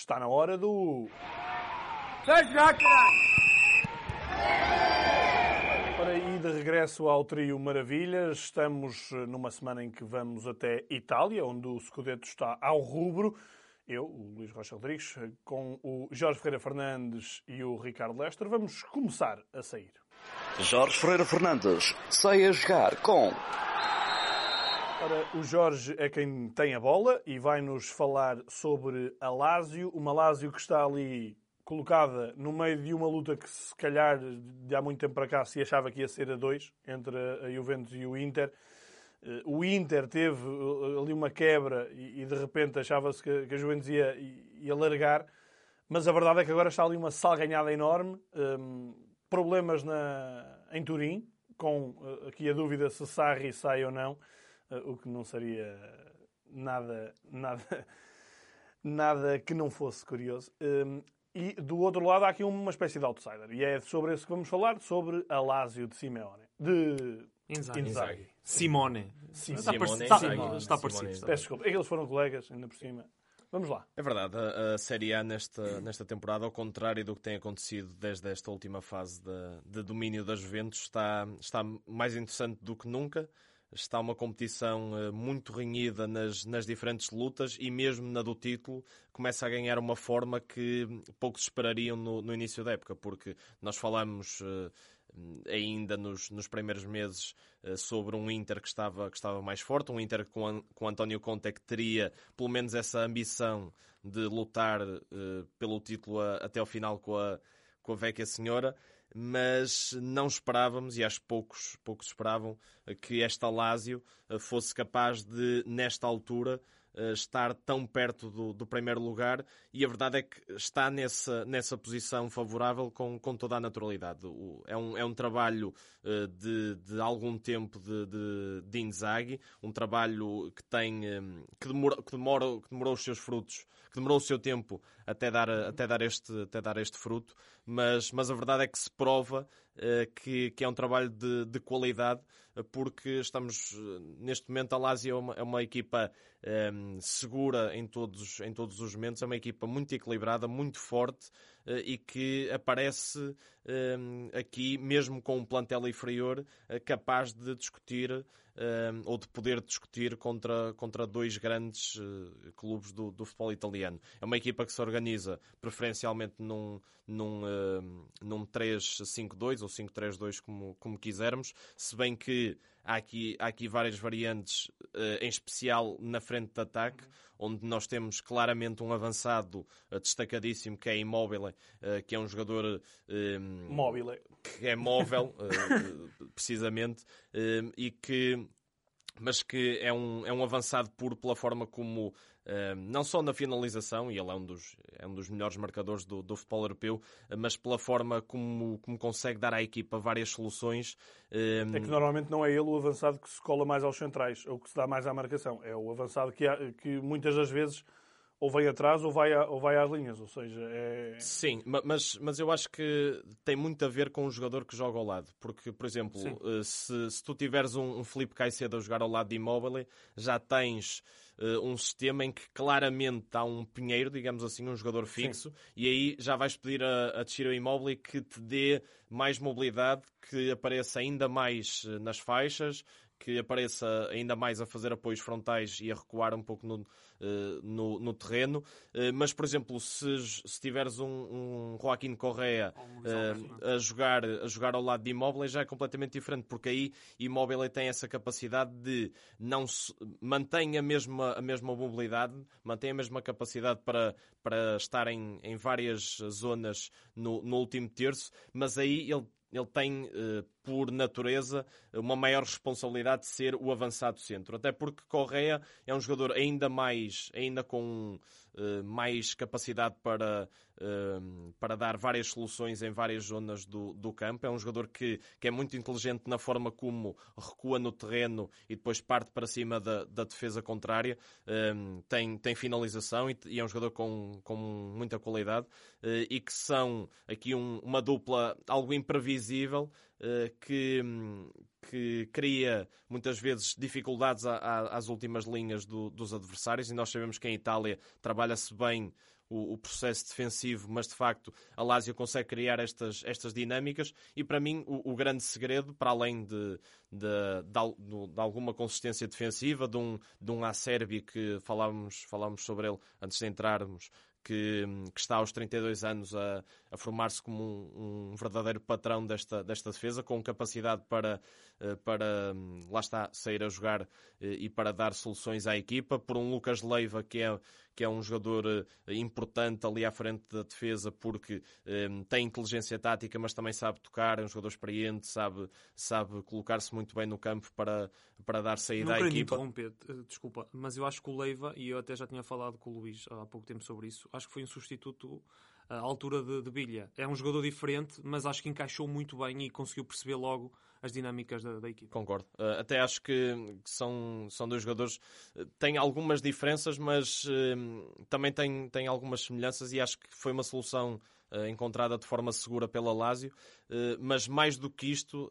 Está na hora do. Ora, e de regresso ao trio Maravilhas, estamos numa semana em que vamos até Itália, onde o Scudetto está ao rubro. Eu, o Luís Rocha Rodrigues, com o Jorge Ferreira Fernandes e o Ricardo Lester, vamos começar a sair. Jorge Ferreira Fernandes sai a jogar com. Ora, o Jorge é quem tem a bola e vai-nos falar sobre a Lásio, uma Lásio que está ali colocada no meio de uma luta que se calhar de há muito tempo para cá se achava que ia ser a dois entre a Juventus e o Inter. Eh, o Inter teve eh, ali uma quebra e, de repente achava-se que, a Juventus ia, ia largar, mas a verdade é que agora está ali uma salganhada enorme, ehm, problemas na, em Turim, com eh, aqui a dúvida se Sarri sai ou não. Eh, o que não seria nada, nada, nada que não fosse curioso. Ehm, e do outro lado há aqui uma espécie de outsider. E é sobre isso que vamos falar, sobre a Lazio de Simeone. De Inzaghi. Inzaghi. Simone. Simone. Simone. Está, Simone. está parecido. Peço desculpa. É que eles foram colegas, ainda por cima. Vamos lá. É verdade, a, a Série A nesta, nesta temporada, ao contrário do que tem acontecido desde esta última fase de, de domínio das Juventus, está, está mais interessante do que nunca está uma competição eh, muito renhida nas, nas diferentes lutas e mesmo na do título começa a ganhar uma forma que poucos esperariam no, no início da época, porque nós falamos uh, ainda nos, nos primeiros meses uh, sobre um Inter que estava, que estava mais forte, um Inter com, com António Conte que teria pelo menos essa ambição de lutar pelo título até ao final com a, com a Vecchia Senhora mas não esperávamos, e acho que poucos, poucos esperavam, que esta Lásio eh, fosse capaz de, nesta altura, eh, estar tão perto do, do, primeiro lugar e a verdade é que está nessa, nessa posição favorável com, com toda a naturalidade. O, é, um, é um trabalho uh, de, de algum tempo de, de, de Inzaghi, um trabalho que tem que, demora, que, demora, que demorou os seus frutos, que demorou o seu tempo até dar, até dar, este, até dar este fruto, mas, mas a verdade é que se prova uh, que, que é um trabalho de, de qualidade porque estamos neste momento a Lazio é uma, é uma equipa um, segura em todos, em todos os momentos, é uma equipa muito equilibrada, muito forte uh, e que aparece um, aqui, mesmo com um plantel inferior, uh, capaz de discutir um, ou de poder discutir contra, contra dois grandes uh, clubes do, do, futebol italiano. É uma equipa que se organiza preferencialmente num, num, uh, num 3-5-2 ou 5-3-2, como, como quisermos, se bem que há aqui, há aqui várias variantes, uh, em especial na frente de ataque, onde nós temos claramente um avançado uh, destacadíssimo que é Immobile, que é um jogador móvel, que é móvel, precisamente, e que mas que é um, é um avançado puro pela forma como, uh, não só na finalização, e ele é um dos, é um dos melhores marcadores do, do futebol europeu, uh, mas pela forma como, como consegue dar à equipa várias soluções. Uh, é que normalmente não é ele o avançado que se cola mais aos centrais, ou que se dá mais à marcação. É o avançado que, que muitas das vezes ou vai atrás ou vai, a, ou vai às linhas, ou seja, é... Sim, mas, mas eu acho que tem muito a ver com o jogador que joga ao lado, porque, por exemplo, eh, se, se tu tiveres um, um Felipe Caicedo a jogar ao lado de Immobile, já tens uh, um sistema em que claramente há um pinheiro, digamos assim, um jogador fixo, Sim. e aí já vais pedir a, a Tiro Immobile que te dê mais mobilidade, que apareça ainda mais eh, nas faixas, que apareça ainda mais a fazer apoios frontais e a recuar um pouco no, no, no, terreno. Uh, mas, por exemplo, se, se tiveres um, um Joaquim Correa uh, a, jogar, a jogar ao lado de Immobile, já é completamente diferente, porque aí Immobile tem essa capacidade de não se, mantém a mesma, a mesma mobilidade, mantém a mesma capacidade para, para estar em, em várias zonas no, no último terço, mas aí ele ele tem, eh, por natureza, uma maior responsabilidade de ser o avançado centro. Até porque Correia é um jogador ainda mais, ainda com mais capacidade para, uh, para dar várias soluções em várias zonas do, do campo. É um jogador que, que é muito inteligente na forma como recua no terreno e depois parte para cima da, da defesa contrária. Uh, tem, tem finalização e, e, é um jogador com, com muita qualidade e que são aqui um, uma dupla algo imprevisível que, que cria muitas vezes dificuldades às últimas linhas do, dos adversários e nós sabemos que em Itália trabalha-se bem o, o, processo defensivo, mas de facto a Lazio consegue criar estas, estas dinâmicas e para mim o, o grande segredo, para além de, de, de, de, alguma consistência defensiva, de um, de um Acerbi que falávamos, falávamos sobre ele antes de entrarmos, que, que, está aos 32 anos a, a formar-se como um, um, verdadeiro patrão desta, desta defesa, com capacidade para, eh, para lá está, sair a jogar eh, e para dar soluções à equipa, por um Lucas Leiva que é, que é um jogador eh, importante ali à frente da defesa porque um, tem inteligência tática, mas também sabe tocar, é um jogador experiente, sabe, sabe colocar-se muito bem no campo para, para dar saída Não à equipa. interromper, desculpa, mas eu acho que o Leiva, e eu até já tinha falado com o Luís há pouco tempo sobre isso, acho que foi um substituto à altura de, de Bilha. É um jogador diferente, mas acho que encaixou muito bem e conseguiu perceber logo as dinâmicas da, da equipe. Concordo. Uh, até acho que, são, são dois jogadores uh, têm algumas diferenças, mas uh, também têm, têm algumas semelhanças e acho que foi uma solução encontrada de forma segura pela Lazio. mas mais do que isto,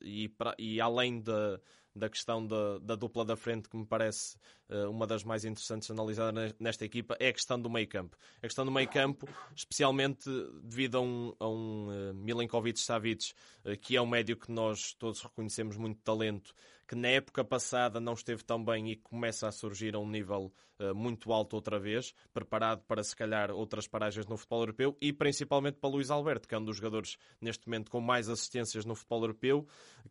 e, pra, e além da da questão da, da, dupla da frente, que me parece uh, uma das mais interessantes analisadas nesta equipa, é a questão do meio campo. A questão do meio campo, especialmente devido a um, a um uh, Milinkovic-Savic, uh, que é um médio que nós todos reconhecemos muito talento, que na época passada não esteve tão bem e começa a surgir a um nível muito alto outra vez, preparado para se calhar outras paragens no futebol europeu e principalmente para Luís Alberto, que é um dos jogadores neste momento com mais assistências no futebol europeu,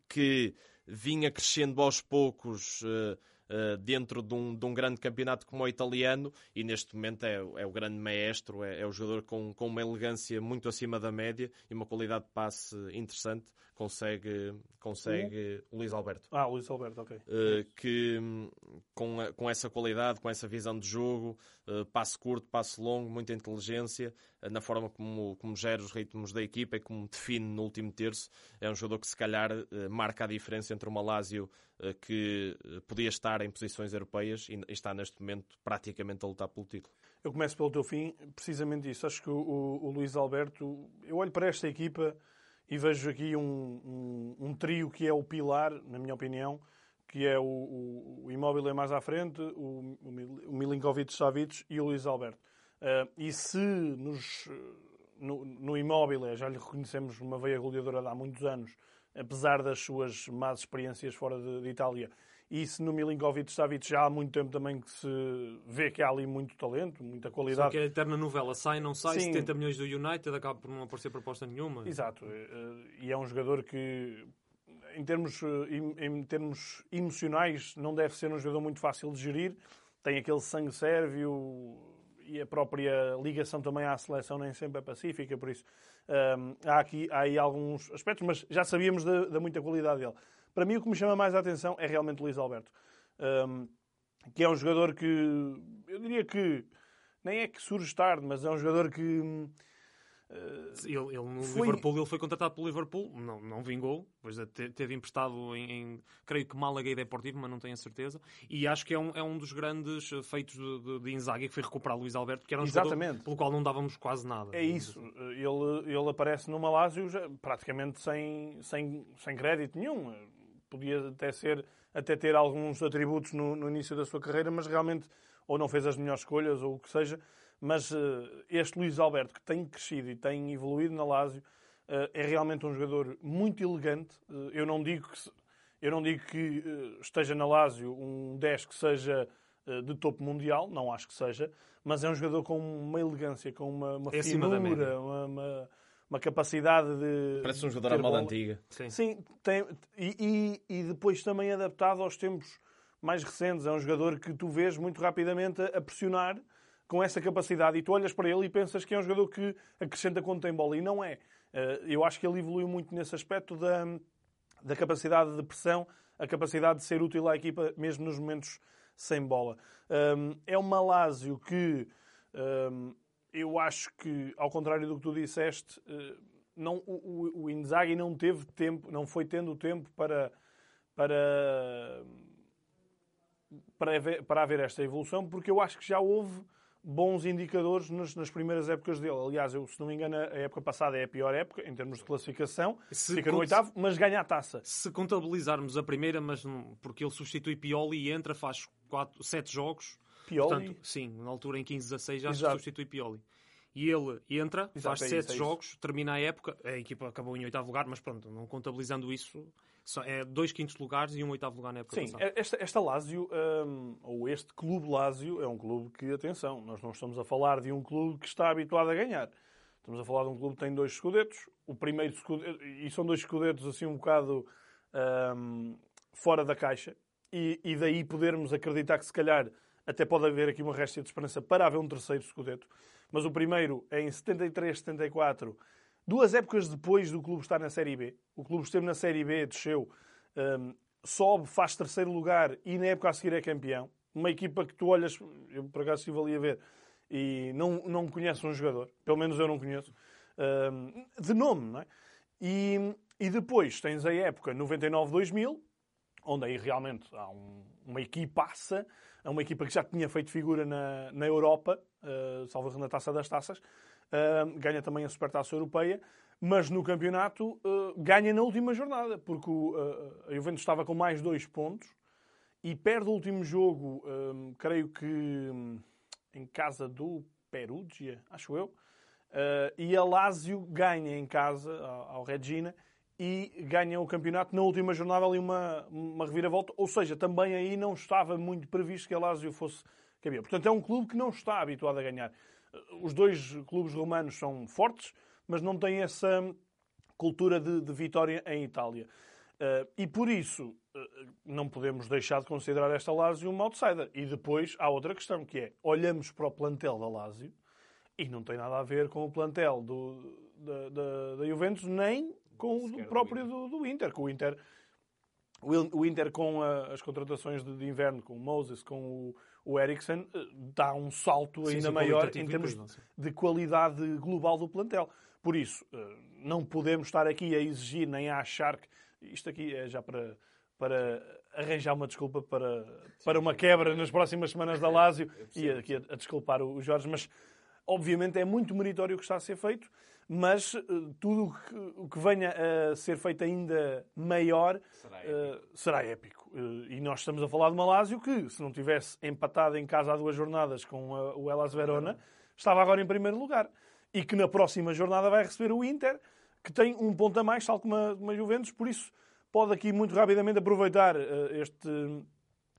que vinha crescendo aos poucos uh, uh, dentro de um, de um, grande campeonato como o italiano e neste momento é, é o grande maestro, é, é, o jogador com, com uma elegância muito acima da média e uma qualidade de passe interessante. Consegue, consegue o Luís Alberto. Ah, Luís Alberto, ok. Uh, que com, com essa qualidade, com essa visão de jogo, uh, passe curto, passe longo, muita inteligência, uh, na forma como, como gera os ritmos da equipa e como define no último terço, é um jogador que se calhar marca a diferença entre uma Lazio que podia estar em posições europeias e está neste momento praticamente a lutar pelo título. Eu começo pelo teu fim, precisamente isso. Acho que o, o, o Luís Alberto, eu olho para esta equipa e vejo aqui um, um, um, trio que é o pilar, na minha opinião, que é o, o, o Imóvel é mais à frente, o, o Milinkovic-Savic e o Luís Alberto. Uh, e se nos, no, no Imóvel já lhe reconhecemos uma veia goleadora de há muitos anos, apesar das suas más experiências fora de, de Itália, e se no Milinkovic Savic já há muito tempo também que se vê que há ali muito talento, muita qualidade. Só que é a eterna novela, sai, não sai, Sim. 70 milhões do United, acaba por não aparecer proposta nenhuma. Exato, e é um jogador que em termos, em termos emocionais não deve ser um jogador muito fácil de gerir, tem aquele sangue sérvio e a própria ligação também à seleção nem sempre é pacífica, por isso um, há aqui há aí alguns aspectos, mas já sabíamos da, da muita qualidade dele. Para mim, o que me chama mais a atenção é realmente o Luís Alberto, um, que é um jogador que eu diria que nem é que surge tarde, mas é um jogador que. Uh, ele, ele, no foi... Liverpool ele foi contratado pelo Liverpool, não, não vingou, pois teve emprestado em, em, creio que Málaga e Deportivo, mas não tenho a certeza. E acho que é um, é um dos grandes feitos de, de, de Inzaghi que foi recuperar Luís Alberto, que era um Exatamente. jogador pelo qual não dávamos quase nada. É isso, ele, ele aparece no Malásio praticamente sem, sem, sem crédito nenhum podia até ser até ter alguns atributos no, no, início da sua carreira, mas realmente ou não fez as melhores escolhas ou o que seja. Mas uh, este Luís Alberto, que tem crescido e tem evoluído na Lazio, uh, é realmente um jogador muito elegante. Uh, eu não digo que, eu não digo que esteja na Lazio um 10 que seja de topo mundial, não acho que seja, mas é um jogador com uma elegância, com uma, uma é finura, uma, uma uma capacidade de. Parece um jogador à moda antiga. Sim, Sim tem, e, e, e, depois também adaptado aos tempos mais recentes. É um jogador que tu vês muito rapidamente a pressionar com essa capacidade e tu olhas para ele e pensas que é um jogador que acrescenta quando tem bola. E não é. Eh, eu acho que ele evoluiu muito nesse aspecto da, da capacidade de pressão, a capacidade de ser útil à equipa, mesmo nos momentos sem bola. Ehm, é um Malásio que ehm, eu acho que, ao contrário do que tu disseste, eh, não, o, o Inzaghi não teve tempo, não foi tendo tempo para, para, para, haver, para haver esta evolução, porque eu acho que já houve bons indicadores nas, nas, primeiras épocas dele. Aliás, eu, se não me engano, a época passada é a pior época em termos de classificação. Se Fica no oitavo, mas ganha a taça. Se contabilizarmos a primeira, mas porque ele substitui Pioli e entra, faz quatro, sete jogos, Pioli? Portanto, sim, na altura em 15-16 já Exato. substitui Pioli. E ele entra, Exato, faz é sete é jogos, termina a época, a equipa acabou em oitavo lugar, mas pronto, não contabilizando isso, é dois quintos lugares e um oitavo lugar na época Sim, passada. esta, esta Lazio, um, ou este clube Lazio, é um clube que, atenção, nós não estamos a falar de um clube que está habituado a ganhar. Estamos a falar de um clube que tem dois escudetos, o primeiro escudeto, e são dois escudetos assim um bocado um, fora da caixa, e, e, daí podermos acreditar que se calhar até pode haver aqui uma réstia de esperança para haver um terceiro escudeto. Mas o primeiro é em 73, 74, duas épocas depois do clube estar na Série B. O clube esteve na Série B, desceu, um, sobe, faz terceiro lugar e na época a seguir é campeão. Uma equipa que tu olhas, eu por acaso estive ali a ver, e não, não conhece um jogador, pelo menos eu não conheço, um, de nome, não é? E, e depois tens a época 99-2000, onde aí realmente há um, uma equipaça, é uma equipa que já tinha feito figura na, na Europa, uh, salvo na Taça das Taças, uh, ganha também a Supertaça Europeia, mas no campeonato uh, ganha na última jornada, porque o, uh, a Juventus estava com mais dois pontos e perde o último jogo, creio que um, em casa do Perugia, acho eu, e a Lazio ganha em casa ao, ao Regina e ganha o campeonato na última jornada ali uma, uma reviravolta. Ou seja, também aí não estava muito previsto que a Lazio fosse campeão. Portanto, é um clube que não está habituado a ganhar. Os dois clubes romanos são fortes, mas não têm essa cultura de, de vitória em Itália. Uh, e por isso uh, não podemos deixar de considerar esta Lazio uma outsider. E depois há outra questão que é, olhamos para o plantel da Lazio e não tem nada a ver com o plantel do, da, da, da Juventus, nem com o próprio do, do, Inter. Com o Inter, o Inter com a, as contratações de, de, inverno, com o Moses, com o, o Eriksen, eh, dá um salto ainda sim, maior em termos de, de qualidade global do plantel. Por isso, eh, não podemos estar aqui a exigir nem a achar que. Isto aqui é já para, para arranjar uma desculpa para, para uma quebra nas próximas semanas da Lásio e aqui a, a desculpar o Jorge, mas obviamente é muito meritório o que está a ser feito mas uh, tudo o que venha a ser feito ainda maior será épico. Uh, será épico. Uh, e nós estamos a falar de Malásio que, se não tivesse empatado em casa há duas jornadas com o Elas Verona, estava agora em primeiro lugar. E que na próxima jornada vai receber o Inter, que tem um ponto a mais, tal como uma Juventus, por isso pode aqui muito rapidamente aproveitar este,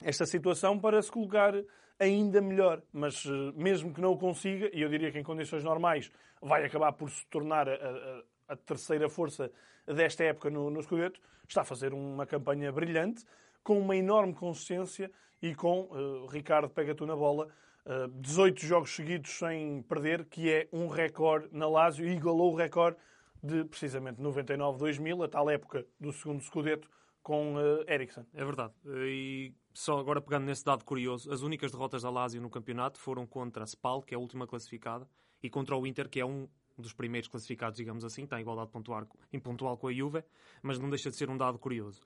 esta situação para se colocar ainda melhor. Mas mesmo que não o consiga, e eu diria que em condições normais vai acabar por se tornar a, a, a terceira força desta época no, no Scudetto, está a fazer uma campanha brilhante, com uma enorme consistência e com, uh, Ricardo, pega tu na bola, uh, 18 jogos seguidos sem perder, que é um recorde na Lazio e igualou o recorde de, precisamente, 99-2000, a tal época do segundo Scudetto, com uh, Eriksen. É verdade. E só agora pegando nesse dado curioso, as únicas derrotas da Lazio no campeonato foram contra a Spal, que é a última classificada, e contra o Inter, que é um dos primeiros classificados, digamos assim, está em igualdade em pontual com a Juve, mas não deixa de ser um dado curioso.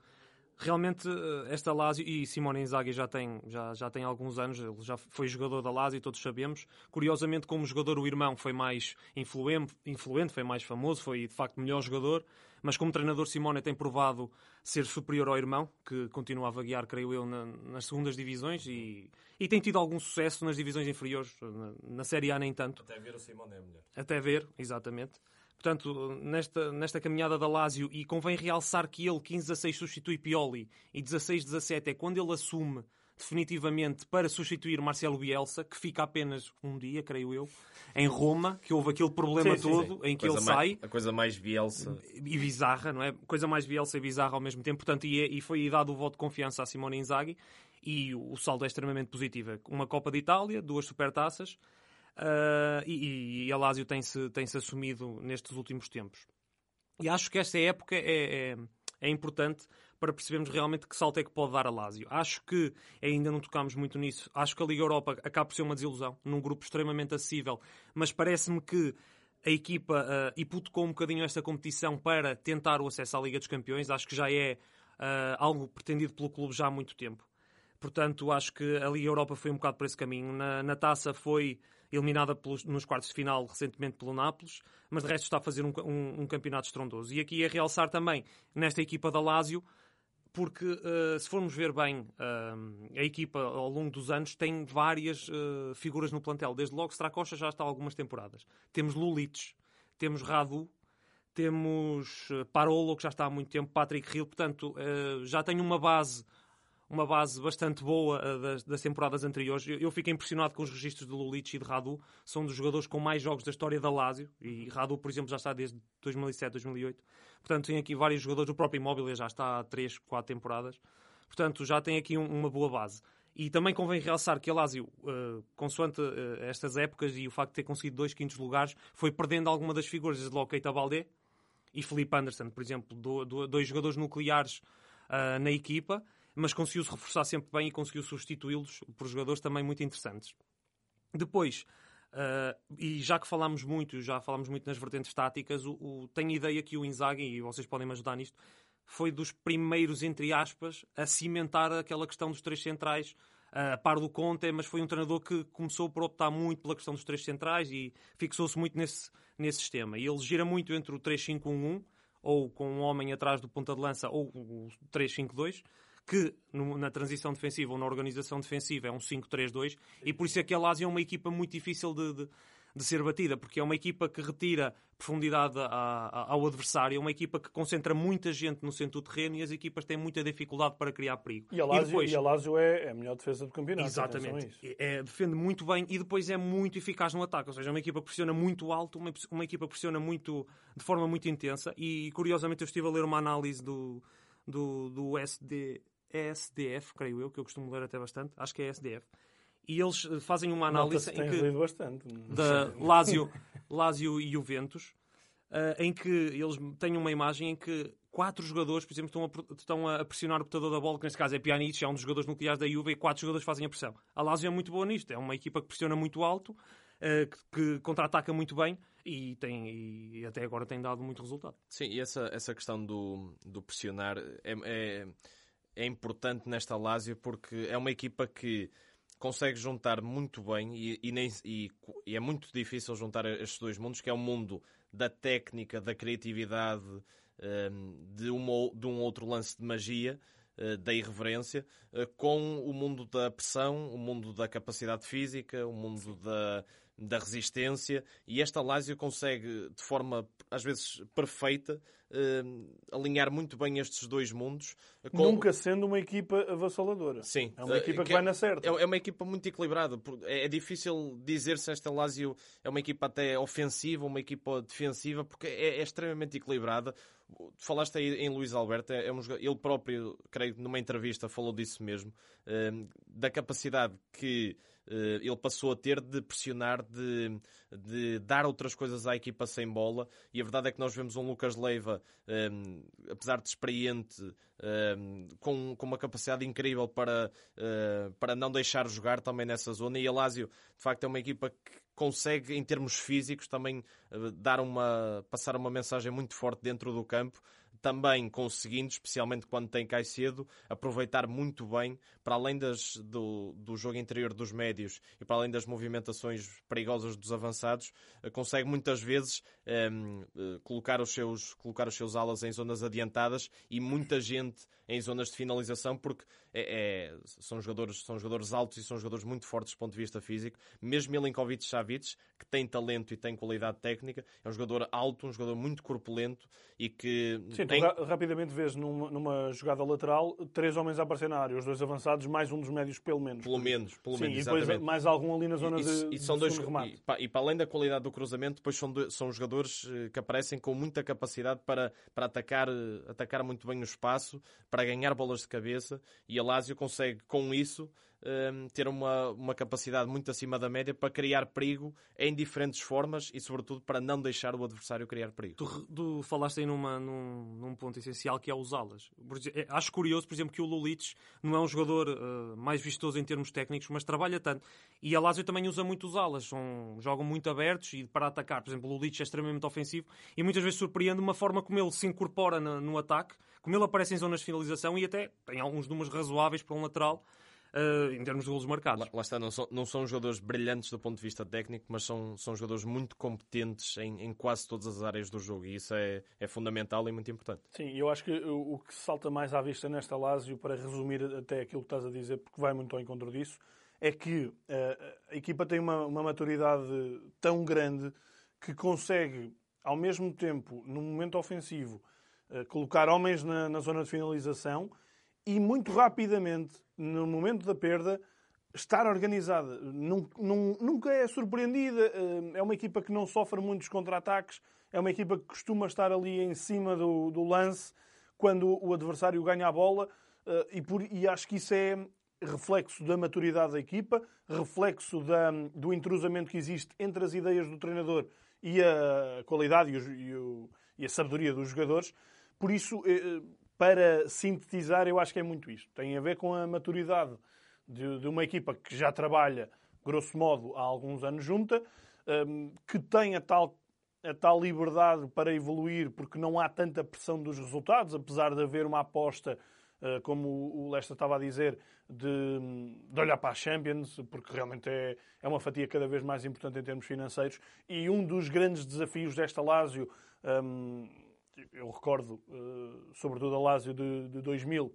Realmente, eh, esta Lazio, e Simone Inzaghi já tem, já, já tem alguns anos, ele já foi jogador da Lazio, todos sabemos. Curiosamente, como jogador, o irmão foi mais influente, influente, foi mais famoso, foi de facto melhor jogador, mas como treinador, Simone tem provado ser superior ao irmão, que continua a vaguear, creio eu, na, nas segundas divisões e, e tem tido algum sucesso nas divisões inferiores, na, na Série A nem tanto. Até ver o Simone é melhor. Até ver, exatamente. Portanto, nesta, nesta caminhada da Lazio, e convém realçar que ele 15-16 substitui Pioli e 16-17 é quando ele assume definitivamente para substituir Marcelo Bielsa, que fica apenas um dia, creio eu, em Roma, que houve aquele problema sim, todo sim, sim. em que ele mais, sai. A coisa mais Bielsa. E bizarra, não é? Coisa mais Bielsa e bizarra ao mesmo tempo. Portanto, e, é, e foi dado o voto de confiança a Simone Inzaghi e o, o saldo é extremamente positivo. Uma Copa de Itália, duas supertaças uh, e, e a Lazio tem-se tem -se assumido nestes últimos tempos. E acho que esta época é, é, é importante para percebermos realmente que salto é que pode dar a Lazio. Acho que ainda não tocámos muito nisso. Acho que a Liga Europa acaba por ser uma desilusão, num grupo extremamente acessível, mas parece-me que a equipa uh, hipotecou um bocadinho esta competição para tentar o acesso à Liga dos Campeões. Acho que já é uh, algo pretendido pelo clube já há muito tempo. Portanto, acho que a Liga Europa foi um bocado por esse caminho. Na, na taça foi eliminada pelos, nos quartos de final recentemente pelo Nápoles, mas de resto está a fazer um, um, um campeonato estrondoso. E aqui é realçar também, nesta equipa da Lazio, porque uh, se formos ver bem, uh, a equipa ao longo dos anos tem várias uh, figuras no plantel. Desde logo, Stracocha já está há algumas temporadas. Temos Lulites, temos Radu, temos Parolo, que já está há muito tempo, Patrick Hill. Portanto, já tem uma base uma base bastante boa uh, das, das, temporadas anteriores. Eu, eu fico impressionado com os registros de Lulic e de Radu. São dos jogadores com mais jogos da história da Lazio. E Radu, por exemplo, já está desde 2007, 2008. Portanto, tem aqui vários jogadores. O próprio Immobile já está há 3, 4 temporadas. Portanto, já tem aqui um, uma boa base. E também convém realçar que a Lazio, uh, consoante uh, estas épocas e o facto de ter conseguido dois quintos lugares, foi perdendo alguma das figuras, desde logo Keita Baldé e Felipe Anderson, por exemplo, do, do, dois jogadores nucleares uh, na equipa mas conseguiu-se reforçar sempre bem e conseguiu substituí-los por jogadores também muito interessantes. Depois, uh, e já que falámos muito, já falámos muito nas vertentes táticas, o, o, tenho ideia que o Inzaghi, e vocês podem me ajudar nisto, foi dos primeiros, entre aspas, a cimentar aquela questão dos três centrais, uh, a par do Conte, mas foi um treinador que começou por optar muito pela questão dos três centrais e fixou-se muito nesse, nesse sistema. E ele gira muito entre o 3-5-1-1, ou com um homem atrás do ponta de lança, ou o 3-5-2, que no, na transição defensiva ou na organização defensiva é um 5-3-2 e por isso é que a Lazio é uma equipa muito difícil de, de, de ser batida, porque é uma equipa que retira profundidade a, a, ao adversário, é uma equipa que concentra muita gente no centro do terreno e as equipas têm muita dificuldade para criar perigo. E a Lazio, e depois, e a Lazio é, é a melhor defesa do campeonato. Exatamente. É, defende muito bem e depois é muito eficaz no ataque, ou seja, é uma equipa que pressiona muito alto, uma, uma equipa que pressiona muito, de forma muito intensa e curiosamente eu estive a ler uma análise do, do, do SD, SDF, creio eu, que eu costumo ler até bastante, acho que é SDF. E eles eh, fazem uma análise em que, bastante. da Lazio, Lazio e Juventus, uh, em que eles têm uma imagem em que quatro jogadores, por exemplo, estão a, estão a pressionar o portador da bola, que neste caso é Pjanic, é um dos jogadores nucleares da Juve, e quatro jogadores fazem a pressão. A Lazio é muito boa nisto, é uma equipa que pressiona muito alto, uh, que, que contra-ataca muito bem, e, tem, e até agora tem dado muito resultado. Sim, e essa, essa questão do, do pressionar é, é é importante nesta Lazio porque é uma equipa que consegue juntar muito bem e, e, nem, e, e, é muito difícil juntar estes dois mundos, que é o mundo da técnica, da criatividade, um, de, uma, de um outro lance de magia, uh, da irreverência, uh, com o mundo da pressão, o mundo da capacidade física, o mundo da, da resistência e esta Lazio consegue de forma às vezes perfeita uh, alinhar muito bem estes dois mundos. Com... Nunca sendo uma equipa avassaladora. Sim. É uma equipa uh, que, vai na certa. É, é uma equipa muito equilibrada. É, é difícil dizer se esta Lazio é uma equipa até ofensiva uma equipa defensiva porque é, é extremamente equilibrada. Falaste aí em Luís Alberto, é, é um, ele próprio, creio, numa entrevista falou disso mesmo, uh, da capacidade que eh, ele passou a ter de pressionar, de, de dar outras coisas à equipa sem bola. E a verdade é que nós vemos um Lucas Leiva, um, ehm, apesar de experiente, um, ehm, com, com uma capacidade incrível para, uh, para não deixar jogar também nessa zona. E a Lazio, de facto, é uma equipa que consegue, em termos físicos, também uh, dar uma, passar uma mensagem muito forte dentro do campo também conseguindo, especialmente quando tem Caicedo, aproveitar muito bem, para além das, do, do jogo interior dos médios e para além das movimentações perigosas dos avançados, eh, consegue muitas vezes um, ehm, eh, colocar, os seus, colocar os seus alas em zonas adiantadas e muita gente em zonas de finalização, porque é, é, são, jogadores, são jogadores altos e são jogadores muito fortes do ponto de vista físico. Mesmo Milinkovic Savic, que tem talento e tem qualidade técnica, é um jogador alto, um jogador muito corpulento e que. Sim, tem... ra rapidamente vês numa, numa, jogada lateral três homens a aparecer na área, os dois avançados, mais um dos médios, pelo menos. Pelo menos, pelo Sim, menos. E depois exatamente. mais algum ali na zona e, de. E, são dois, e, e, para além da qualidade do cruzamento, depois são, são jogadores eh, que aparecem com muita capacidade para, para atacar, eh, atacar muito bem o espaço, para ganhar bolas de cabeça e a Lazio consegue com isso um, ter uma, uma capacidade muito acima da média para criar perigo em diferentes formas e, sobretudo, para não deixar o adversário criar perigo. Tu, tu falaste aí numa, num, num, ponto essencial que é usá-las. É, acho curioso, por exemplo, que o Lulic não é um jogador uh, mais vistoso em termos técnicos, mas trabalha tanto. E a Lazio também usa muito usá-las. Jogam muito abertos e para atacar. Por exemplo, o Lulic é extremamente ofensivo e muitas vezes surpreende uma forma como ele se incorpora no, no ataque, como ele aparece em zonas de finalização e até tem alguns números razoáveis para um lateral uh, em termos de golos marcados. Lá, lá, está, não são, não são jogadores brilhantes do ponto de vista técnico, mas são, são jogadores muito competentes em, em quase todas as áreas do jogo e isso é, é fundamental e muito importante. Sim, eu acho que o, o que salta mais à vista nesta Lazio, para resumir até aquilo que estás a dizer, porque vai muito ao encontro disso, é que uh, a equipa tem uma, uma maturidade tão grande que consegue, ao mesmo tempo, no momento ofensivo, uh, colocar homens na, na zona de finalização e muito rapidamente, no momento da perda, estar organizada. Nunca é surpreendida. Eh, é uma equipa que não sofre muitos contra-ataques. É uma equipa que costuma estar ali em cima do, do lance quando o adversário ganha a bola. Eh, e, por, e, acho que isso é reflexo da maturidade da equipa, reflexo da, do intrusamento que existe entre as ideias do treinador e a qualidade e, o, e, o, e a sabedoria dos jogadores. Por isso, eh, para sintetizar, eu acho que é muito isto. Tem a ver com a maturidade de, uma equipa que já trabalha, grosso modo, há alguns anos junta, um, que tem a tal, a tal liberdade para evoluir, porque não há tanta pressão dos resultados, apesar de haver uma aposta, uh, como o Lesta estava a dizer, de, de, olhar para a Champions, porque realmente é, é uma fatia cada vez mais importante em termos financeiros. E um dos grandes desafios desta Lazio. Um, eu recordo, uh, sobretudo a Lazio de, de 2000, uh,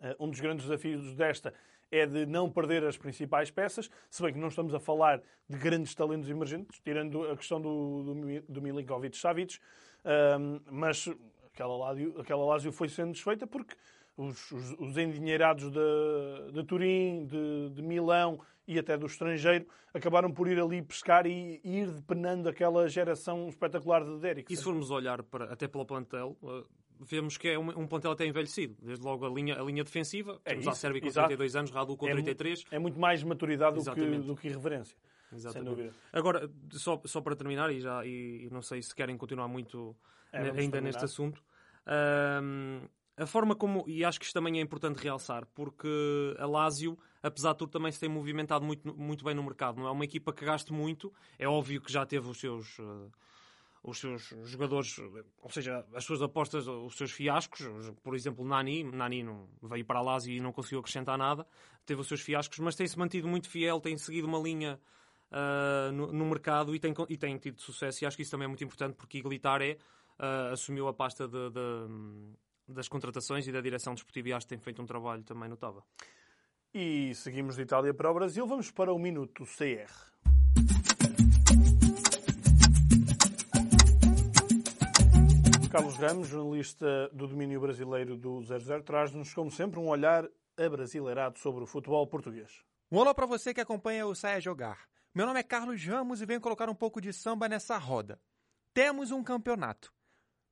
eh, um dos grandes desafios desta é de não perder as principais peças, se bem que não estamos a falar de grandes talentos emergentes, tirando a questão do, do, do Milinkovic-Savic, uh, mas aquela Lazio, aquela Lazio foi sendo desfeita porque os, os, os endinheirados de, de Turim, de, de Milão e até do estrangeiro, acabaram por ir ali pescar e, ir depenando aquela geração espetacular de Derek. E se formos olhar para, até pelo plantel, uh, vemos que é um, um plantel até envelhecido. Desde logo a linha, a linha defensiva, é temos a Sérvia com exato. 32 anos, Radu com é 33. É muito mais maturidade do que, do que irreverência. Exatamente. Agora, só, só para terminar, e, já, e, e não sei se querem continuar muito é, ainda terminar. neste assunto, uh, a forma como, e acho que isto também é importante realçar, porque a Lazio, apesar de tudo, também se tem movimentado muito, muito bem no mercado. Não é uma equipa que gaste muito, é óbvio que já teve os seus, uh, os seus jogadores, ou seja, as suas apostas, os seus fiascos. Por exemplo, Nani, Nani não, veio para a Lazio e não conseguiu acrescentar nada, teve os seus fiascos, mas tem-se mantido muito fiel, tem seguido uma linha uh, no, no, mercado e tem, e tem tido sucesso. E acho que isso também é muito importante, porque Iglitare uh, assumiu a pasta de, de das contratações e da direção desportiva e acho que tem feito um trabalho também notável. E seguimos de Itália para o Brasil. Vamos para o Minuto CR. Carlos Ramos, jornalista do domínio brasileiro do 00, traz-nos, como sempre, um olhar abrasileirado sobre o futebol português. Um olá para você que acompanha o Saia Jogar. Meu nome é Carlos Ramos e venho colocar um pouco de samba nessa roda. Temos um campeonato.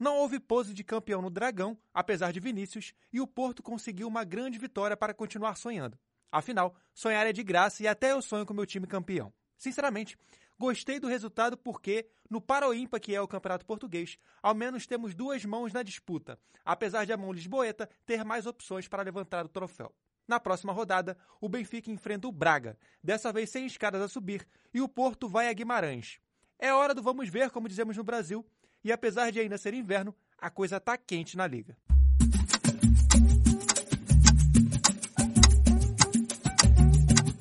Não houve pose de campeão no Dragão, apesar de Vinícius, e o Porto conseguiu uma grande vitória para continuar sonhando. Afinal, sonhar é de graça e até eu sonho com meu time campeão. Sinceramente, gostei do resultado porque, no Paroímpa, que é o campeonato português, ao menos temos duas mãos na disputa, apesar de a mão lisboeta ter mais opções para levantar o troféu. Na próxima rodada, o Benfica enfrenta o Braga, dessa vez sem escadas a subir, e o Porto vai a Guimarães. É hora do vamos ver, como dizemos no Brasil, e apesar de ainda ser inverno, a coisa tá quente na liga.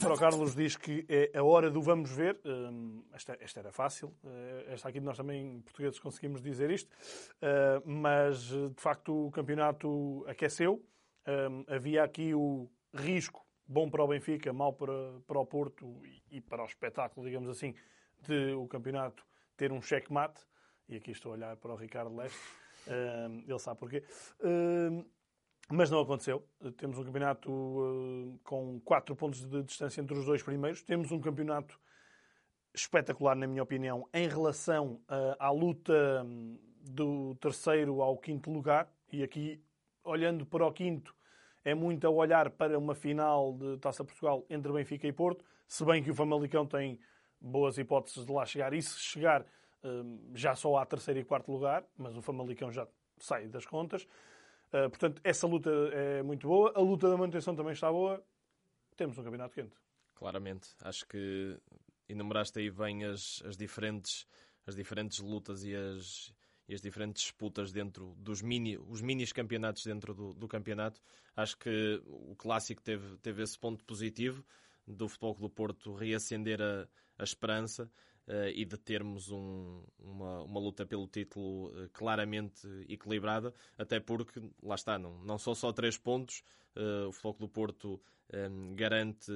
O Carlos diz que é a hora do vamos ver. Hum, esta, esta era fácil. Eh, esta aqui nós também, portugueses, conseguimos dizer isto. Eh, mas, de facto, o campeonato aqueceu. Hum, havia aqui o risco, bom para o Benfica, mau para, para o Porto e para o espetáculo, digamos assim, de o campeonato ter um checkmate e aqui estou a olhar para o Ricardo Leste, uh, ele sabe porquê. Uh, mas não aconteceu. Temos um campeonato uh, com 4 pontos de distância entre os dois primeiros. Temos um campeonato espetacular, na minha opinião, em relação à luta hum, do terceiro ao quinto lugar. E aqui, olhando para o quinto, é muito a olhar para uma final de Taça Portugal entre Benfica e Porto, se bem que o Famalicão tem boas hipóteses de lá chegar. E se chegar, já só há terceiro e quarto lugar, mas o Famalicão já sai das contas. Ah, portanto, essa luta é muito boa. A luta da manutenção também está boa. Temos um campeonato quente. Claramente. Acho que enumeraste aí bem as, as, diferentes, as diferentes lutas e as, e as diferentes disputas dentro dos mini, os minis campeonatos dentro do, do campeonato. Acho que o clássico teve, teve esse ponto positivo do Futebol do Porto reacender a, a esperança e de termos um, uma, uma luta pelo título uh, claramente equilibrada, até porque, lá está, não, não são só três pontos, uh, o Futebol do Porto um, garante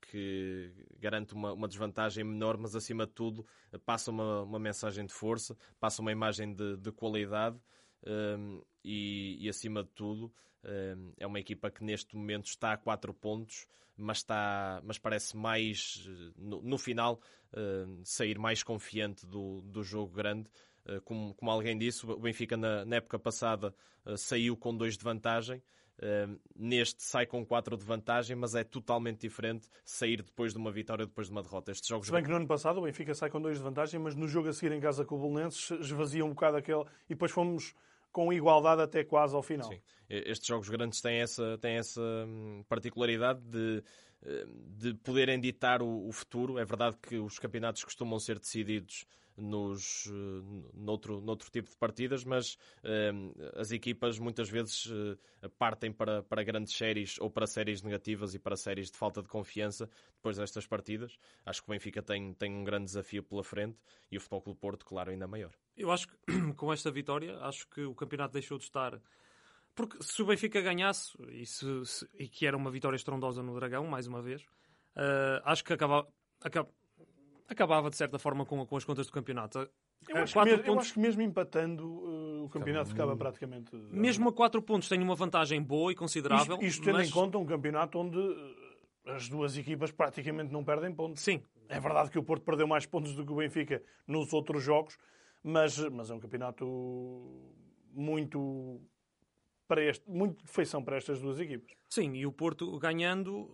que garante uma, uma, desvantagem menor, mas acima de tudo passa uma, uma mensagem de força, passa uma imagem de, de qualidade um, e, e, acima de tudo um, é uma equipa que neste momento está a 4 pontos, mas, está, mas parece mais no, no final uh, sair mais confiante do, do jogo grande. Uh, como, como alguém disse, o Benfica na, na época passada uh, saiu com dois de vantagem. Neste sai com 4 de vantagem, mas é totalmente diferente sair depois de uma vitória depois de uma derrota. Estes jogos... Se bem que no ano passado o Benfica sai com 2 de vantagem, mas no jogo a seguir em casa com o Bolonenses esvazia um bocado aquele. E depois fomos com igualdade até quase ao final. Sim. Estes jogos grandes têm essa, têm essa hum, particularidade de, de poderem ditar o, o futuro. É verdade que os campeonatos costumam ser decididos nos, eh, noutro, noutro tipo de partidas, mas uh, as equipas muitas vezes uh, partem para, para grandes séries ou para séries negativas e para séries de falta de confiança depois destas partidas. Acho que o Benfica tem, tem um grande desafio pela frente e o Futebol Clube Porto, claro, ainda maior. Eu acho que com esta vitória, acho que o campeonato deixou de estar. Porque se o Benfica ganhasse, e, se, se, e que era uma vitória estrondosa no Dragão, mais uma vez, uh, acho que acaba, acaba, acabava de certa forma com, com as contas do campeonato. Eu acho, mesmo, pontos... eu acho, que mesmo, empatando uh, o campeonato ficava praticamente. Mesmo a 4 pontos tem uma vantagem boa e considerável. Isto, isto tendo mas... em conta um campeonato onde as duas equipas praticamente não perdem pontos. Sim. É verdade que o Porto perdeu mais pontos do que o Benfica nos outros jogos, mas, mas é um campeonato muito para este, muito de feição para estas duas equipas. Sim, e o Porto ganhando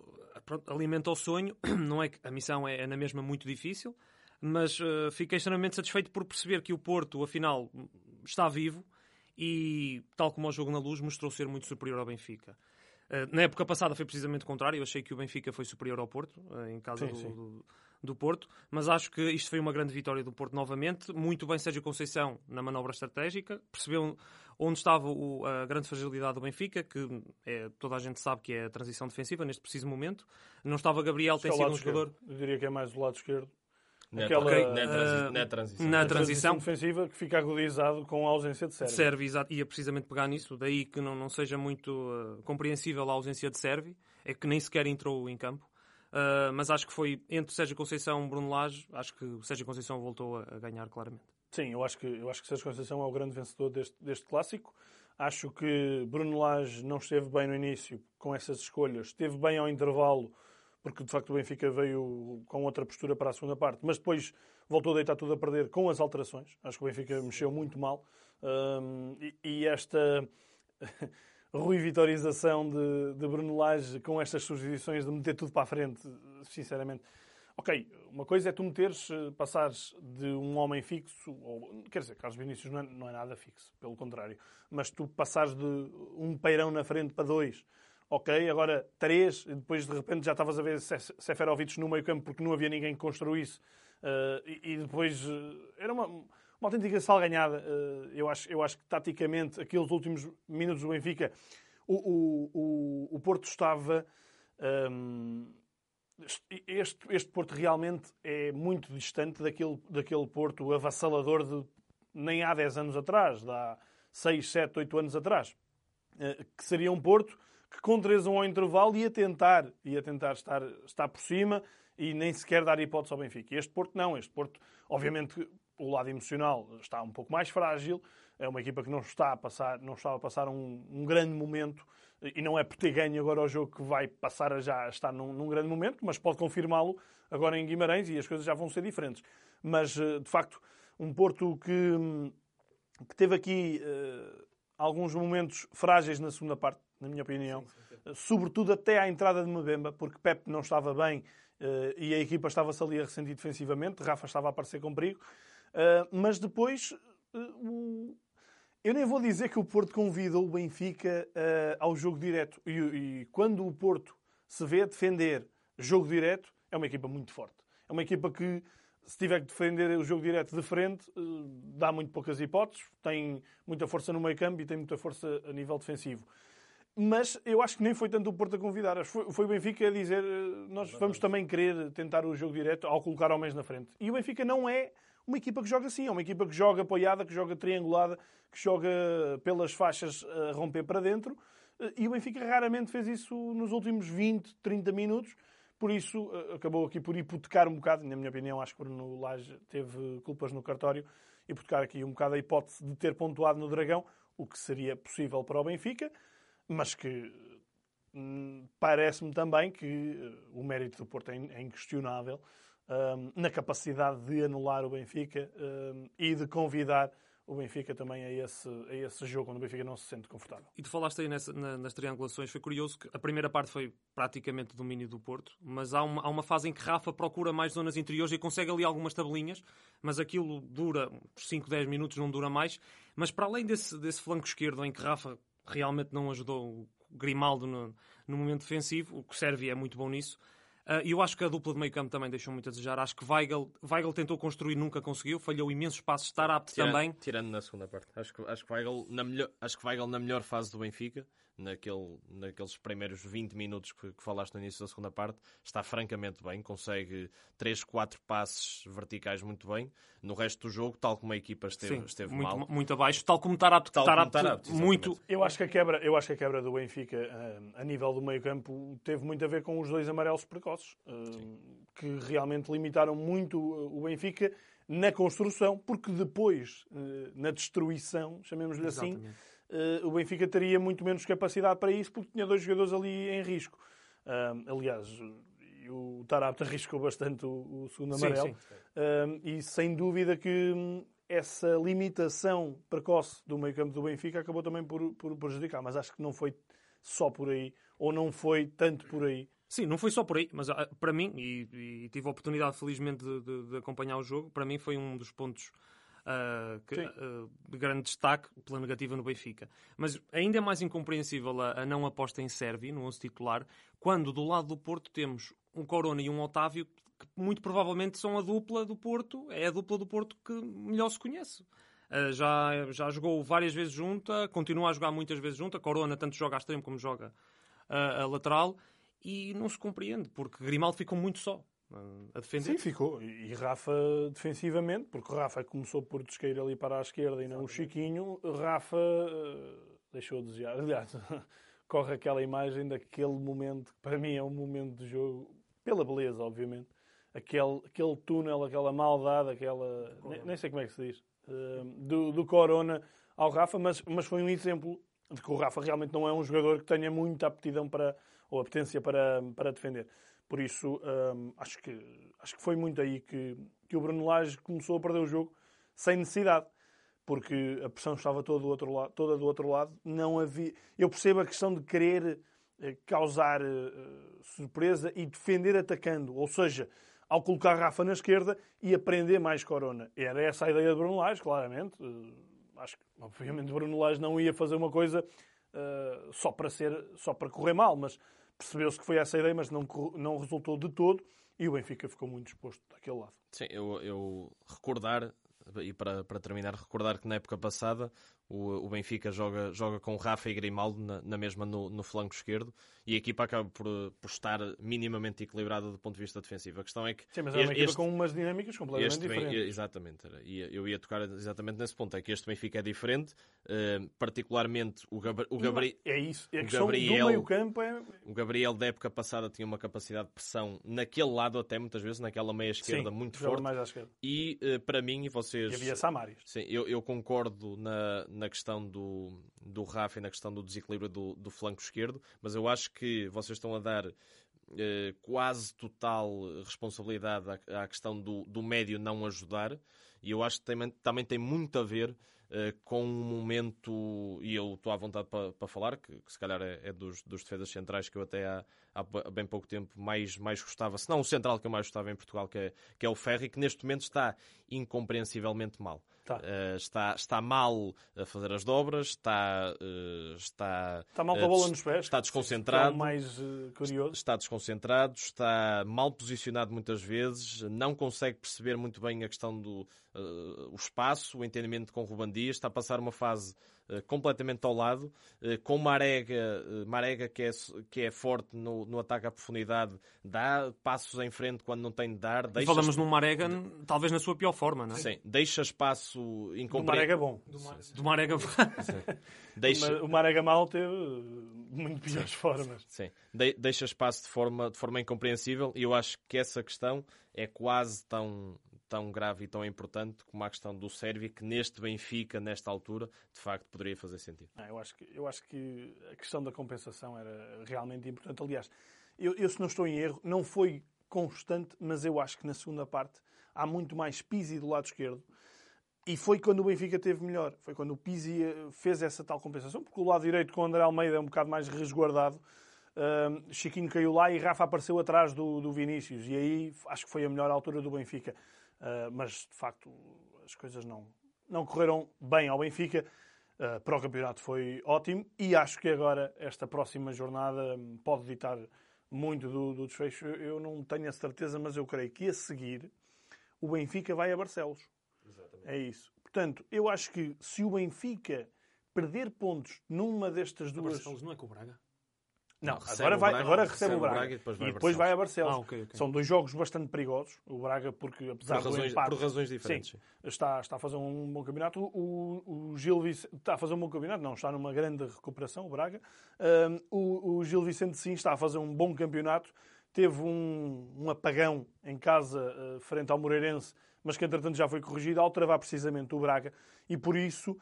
alimenta o sonho. Não é que a missão é, é na mesma muito difícil, mas uh, fiquei extremamente satisfeito por perceber que o Porto, afinal, está vivo e, tal como o jogo na luz, mostrou ser muito superior ao Benfica. Uh, na época passada foi precisamente o contrário. Eu achei que o Benfica foi superior ao Porto, uh, em casa sim, do, sim. Do, do, Porto. Mas acho que isto foi uma grande vitória do Porto novamente. Muito bem Sérgio Conceição na manobra estratégica. Percebeu onde estava o, a grande fragilidade do Benfica, que é, toda a gente sabe que é a transição defensiva neste preciso momento. Não estava Gabriel, tem sido um jogador. Esquerdo. Eu diria que é mais o lado esquerdo. Na, Aquela, okay, na, transi uh, na, transição. Na transição defensiva que fica agudizado com a ausência de Sérvio. Serve, exato. Ia precisamente pegar nisso. Daí que não, não seja muito uh, compreensível a ausência de Sérvio. É que nem sequer entrou em campo. Uh, mas acho que foi entre Sérgio Conceição e Bruno Lage. Acho que o Sérgio Conceição voltou a, a ganhar claramente. Sim, eu acho que, eu acho que Sérgio Conceição é o grande vencedor deste, deste clássico. Acho que Bruno Lage não esteve bem no início com essas escolhas, esteve bem ao intervalo, porque de facto o Benfica veio com outra postura para a segunda parte, mas depois voltou a deitar tudo a perder com as alterações. Acho que o Benfica mexeu muito mal. Um, e, e, esta ruivitorização de, de Bruno Lage com estas substituições de meter tudo para a frente, sinceramente, Ok, uma coisa é tu meteres, eh, passares de um homem fixo, ou, quer dizer, Carlos Vinícius não é, não é nada fixo, pelo contrário, mas tu passares de um peirão na frente para dois, ok, agora três, depois de repente já estavas a ver Seferovic no meio campo porque não havia ninguém que construísse, uh, e, e, depois uh, era uma, uma autêntica salganhada. Uh, eu, acho, eu acho que taticamente, aqueles últimos minutos do Benfica, o, o, o, o Porto estava. Um, ehm, este, este Porto realmente é muito distante daquele, daquele Porto avassalador de nem há 10 anos atrás, de há 6, 7, 8 anos atrás. Que seria um Porto que com 3 1 ao intervalo ia tentar, ia tentar estar, estar por cima e nem sequer dar hipótese ao Benfica. Este Porto não, este Porto, obviamente, o lado emocional está um pouco mais frágil, é uma equipa que não está a passar, não está a passar um, um grande momento e não é por ter ganho agora o jogo que vai passar a já estar num, num grande momento, mas pode confirmá-lo agora em Guimarães e as coisas já vão ser diferentes. Mas, eh, de facto, um Porto que, que teve aqui uh, alguns momentos frágeis na segunda parte, na minha opinião, sim, sim. sobretudo até à entrada de Mbemba, porque Pep não estava bem uh, e a equipa estava-se ali a ressentir defensivamente, Rafa estava a aparecer com perigo, uh, mas depois o eu nem vou dizer que o Porto convidou o Benfica ao jogo direto. E, quando o Porto se vê a defender jogo direto, é uma equipa muito forte. É uma equipa que se tiver que defender o jogo direto de frente, eh, dá muito poucas hipóteses, tem muita força no meio campo e tem muita força a nível defensivo. Mas eu acho que nem foi tanto o Porto a convidar. Foi, foi o Benfica a dizer eh, nós vamos também querer tentar o jogo direto ao colocar homens na frente. E o Benfica não é uma equipa que joga assim. É uma equipa que joga apoiada, que joga triangulada, que joga pelas faixas a romper para dentro. Eh, e o Benfica raramente fez isso nos últimos 20, 30 minutos. Por isso, eh, acabou aqui por hipotecar um bocado, na minha opinião, acho que Bruno Lage teve culpas no cartório, hipotecar aqui um bocado a hipótese de ter pontuado no Dragão, o que seria possível para o Benfica mas que hum, parece-me também que eh, o mérito do Porto é, é inquestionável um, na capacidade de anular o Benfica um, e de convidar o Benfica também a esse, a esse jogo onde o Benfica não se sente confortável. E tu falaste aí nessa, na, nas triangulações, foi curioso que a primeira parte foi praticamente domínio do Porto, mas há uma, há uma fase em que Rafa procura mais zonas interiores e consegue ali algumas tabelinhas, mas aquilo dura 5, 10 minutos, não dura mais. Mas para além desse, desse flanco esquerdo em que Rafa realmente não ajudou o Grimaldo no, no momento defensivo. O que serve é muito bom nisso. Uh, e eu acho que a dupla de meio campo também deixou muito a desejar. Acho que Weigl, Weigl tentou construir, nunca conseguiu. Falhou imensos passos. Estar apto também. Tirando na segunda parte. Acho que, acho que, Weigl, na melhor, acho que Weigl na melhor fase do Benfica naquele, naqueles primeiros 20 minutos que, que, falaste no início da segunda parte, está francamente bem, consegue 3, 4 passes verticais muito bem. No resto do jogo, tal como a equipa esteve, Sim, esteve muito, mal. Muito abaixo, tal como Tarapto, tal Tarapto, como Tarapto muito. Eu acho que a quebra, eu acho que a quebra do Benfica eh, a nível do meio-campo teve muito a ver com os dois amarelos precoces, eh, que realmente limitaram muito o Benfica na construção, porque depois, na destruição, chamemos-lhe assim, o Benfica teria muito menos capacidade para isso porque tinha dois jogadores ali em risco. Aliás, o Tarapta arriscou bastante o, segundo amarelo. Sim, sim. E sem dúvida que hum, essa limitação precoce do meio campo do Benfica acabou também por, por prejudicar. Mas acho que não foi só por aí, ou não foi tanto por aí. Sim, não foi só por aí, mas ah, para mim, e, e tive a oportunidade felizmente de, de, de, acompanhar o jogo, para mim foi um dos pontos uh, que, uh, de grande destaque pela negativa no Benfica. Mas ainda é mais incompreensível a, a não aposta em Sérvia, no 11 titular, quando do lado do Porto temos um Corona e um Otávio que muito provavelmente são a dupla do Porto, é a dupla do Porto que melhor se conhece. Uh, já, já jogou várias vezes junta, continua a jogar muitas vezes junta. Corona tanto joga a extremo como joga a lateral e não se compreende, porque Grimaldo ficou muito só a defender. Sim, ficou. E Rafa defensivamente, porque Rafa começou por descair ali para a esquerda e não o Chiquinho, Rafa uh, deixou a desejar. Aliás, corre aquela imagem daquele momento, que para mim é um momento de jogo, pela beleza, obviamente. Aquele, aquele túnel, aquela maldade, aquela. Nem, nem, sei como é que se diz. Uh, do, do Corona ao Rafa, mas, mas foi um exemplo de que o Rafa realmente não é um jogador que tenha muita aptidão para, ou apetência para, para defender. Por isso, hum, acho, que, acho que foi muito aí que, que o Bruno Lage começou a perder o jogo sem necessidade. Porque a pressão estava toda do outro lado. Toda do outro lado. Não havia... Eu percebo a questão de querer eh, causar uh, surpresa e defender atacando. Ou seja, ao colocar Rafa na esquerda e aprender mais Corona. Era essa a ideia de Bruno Lage, claramente. Uh, acho que, obviamente, Bruno Lage não ia fazer uma coisa uh, só, para ser, só para correr mal, mas percebeu-se que foi essa a ideia, mas não, não resultou de todo e o Benfica ficou muito exposto daquele lado. Sim, eu, eu recordar, e para, para terminar, recordar que na época passada o, o Benfica joga, joga com Rafa e Grimaldo na, na mesma no, no, flanco esquerdo e a equipa acaba por, por estar minimamente equilibrada do ponto de vista defensivo. A questão é que. Sim, mas é uma equipa com umas dinâmicas completamente diferentes. Bem, exatamente, era, e eu ia tocar exatamente nesse ponto. É que este Benfica é diferente, uh, particularmente o, Gabri o Gabriel. É isso, é questão Gabriel, é. O Gabriel da época passada tinha uma capacidade de pressão naquele lado, até muitas vezes, naquela meia esquerda sim, muito forte. Esquerda. E uh, para mim, e vocês. E havia Samaris. Sim, eu, eu concordo na, na questão do, do Rafa e na questão do desequilíbrio do, do flanco esquerdo, mas eu acho que vocês estão a dar eh, quase total responsabilidade à, à questão do, do médio não ajudar. E eu acho que também, também tem muito a ver uh, com um momento, e eu estou à vontade para, para falar, que, que, se calhar é, é dos, dos, defesas centrais que eu até há, há, bem pouco tempo mais, mais gostava, se não o central que eu mais gostava em Portugal, que é, que é o Ferri, que neste momento está incompreensivelmente mal. Tá. Uh, está, está mal a fazer as dobras, está, uh, está, está mal com a bola nos pés, está desconcentrado, mais uh, curioso. está desconcentrado, está mal posicionado muitas vezes, não consegue perceber muito bem a questão do o espaço, o entendimento com o Ruban Dias, está a passar uma fase eh, completamente ao lado, uh, com Marega, uh, Marega que, é, que é forte no, no ataque à profundidade, dá passos em frente quando não tem de dar. Deixa... Falamos num Marega, talvez na sua pior forma, não é? Sim, deixa espaço incompreendido. Do Marega bom. Do, Mar... Do Marega bom. deixa... O Marega mal teve muito piores formas. Sim, de deixa espaço de forma, de forma incompreensível e eu acho que essa questão é quase tão tão grave e tão importante como a questão do Sérvio, que neste Benfica, nesta altura, de facto poderia fazer sentido. Ah, eu, acho que, eu acho que a questão da compensação era realmente importante. Aliás, eu, eu se não estou em erro, não foi constante, mas eu acho que na segunda parte há muito mais Pizzi do lado esquerdo. E foi quando o Benfica teve melhor. Foi quando o Pizzi eh, fez essa tal compensação, porque o lado direito com o André Almeida é um bocado mais resguardado. Uh, Chiquinho caiu lá e Rafa apareceu atrás do, do Vinícius. E aí acho que foi a melhor altura do Benfica. Uh, mas de facto as coisas não, não correram bem ao Benfica. Uh, para o campeonato foi ótimo e acho que agora esta próxima jornada pode ditar muito do, do desfecho. Eu não tenho a certeza, mas eu creio que a seguir o Benfica vai a Barcelos. Exatamente. É isso. Portanto, eu acho que se o Benfica perder pontos numa destas duas. Barcelos não é com o Braga? Não, agora, vai, Braga, agora recebe, o Braga, Braga, e depois vai, e depois a, vai a Barcelos. Ah, okay, okay. São dois jogos bastante perigosos. O Braga, porque apesar por razões, do empate... Por razões diferentes. Sim, está, está a fazer um bom campeonato. O, o Gil Vicente... Está a fazer um bom campeonato, não. Está numa grande recuperação, o Braga. Um, o, o, Gil Vicente, sim, está a fazer um bom campeonato. Teve um, um apagão em casa, uh, frente ao Moreirense, mas que, entretanto, já foi corrigido ao travar precisamente o Braga. E, por isso,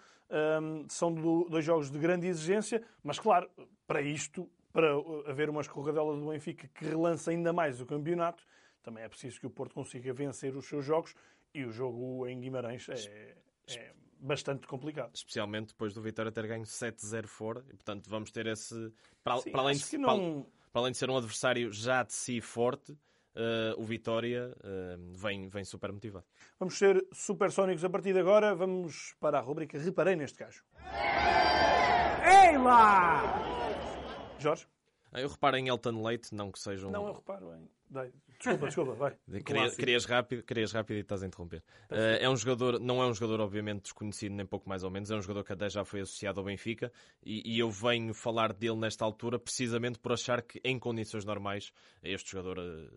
um, são do, dois jogos de grande exigência. Mas, claro, para isto para haver uma escorregadela do Benfica que relance ainda mais o campeonato, também é preciso que o Porto consiga vencer os seus jogos e o jogo em Guimarães é, é bastante complicado. Especialmente depois do Vitória ter ganho 7-0 fora, e portanto vamos ter esse. Para, Sim, para além, de, não... para, para, além de ser um adversário já de si forte. Uh, o Vitória uh, vem, vem super motivado. Vamos ser supersónicos a partir de agora. Vamos para a rubrica Reparei neste gajo. Ei lá! Jorge? Eu reparo em Elton Leite, não que seja um... Não, eu reparo em... Desculpa, desculpa, vai. Querias, querias, rápido, querias rápido e estás a interromper. Uh, é um jogador, não é um jogador obviamente desconhecido, nem pouco mais ou menos, é um jogador que até já foi associado ao Benfica e, e eu venho falar dele nesta altura precisamente por achar que em condições normais este jogador uh,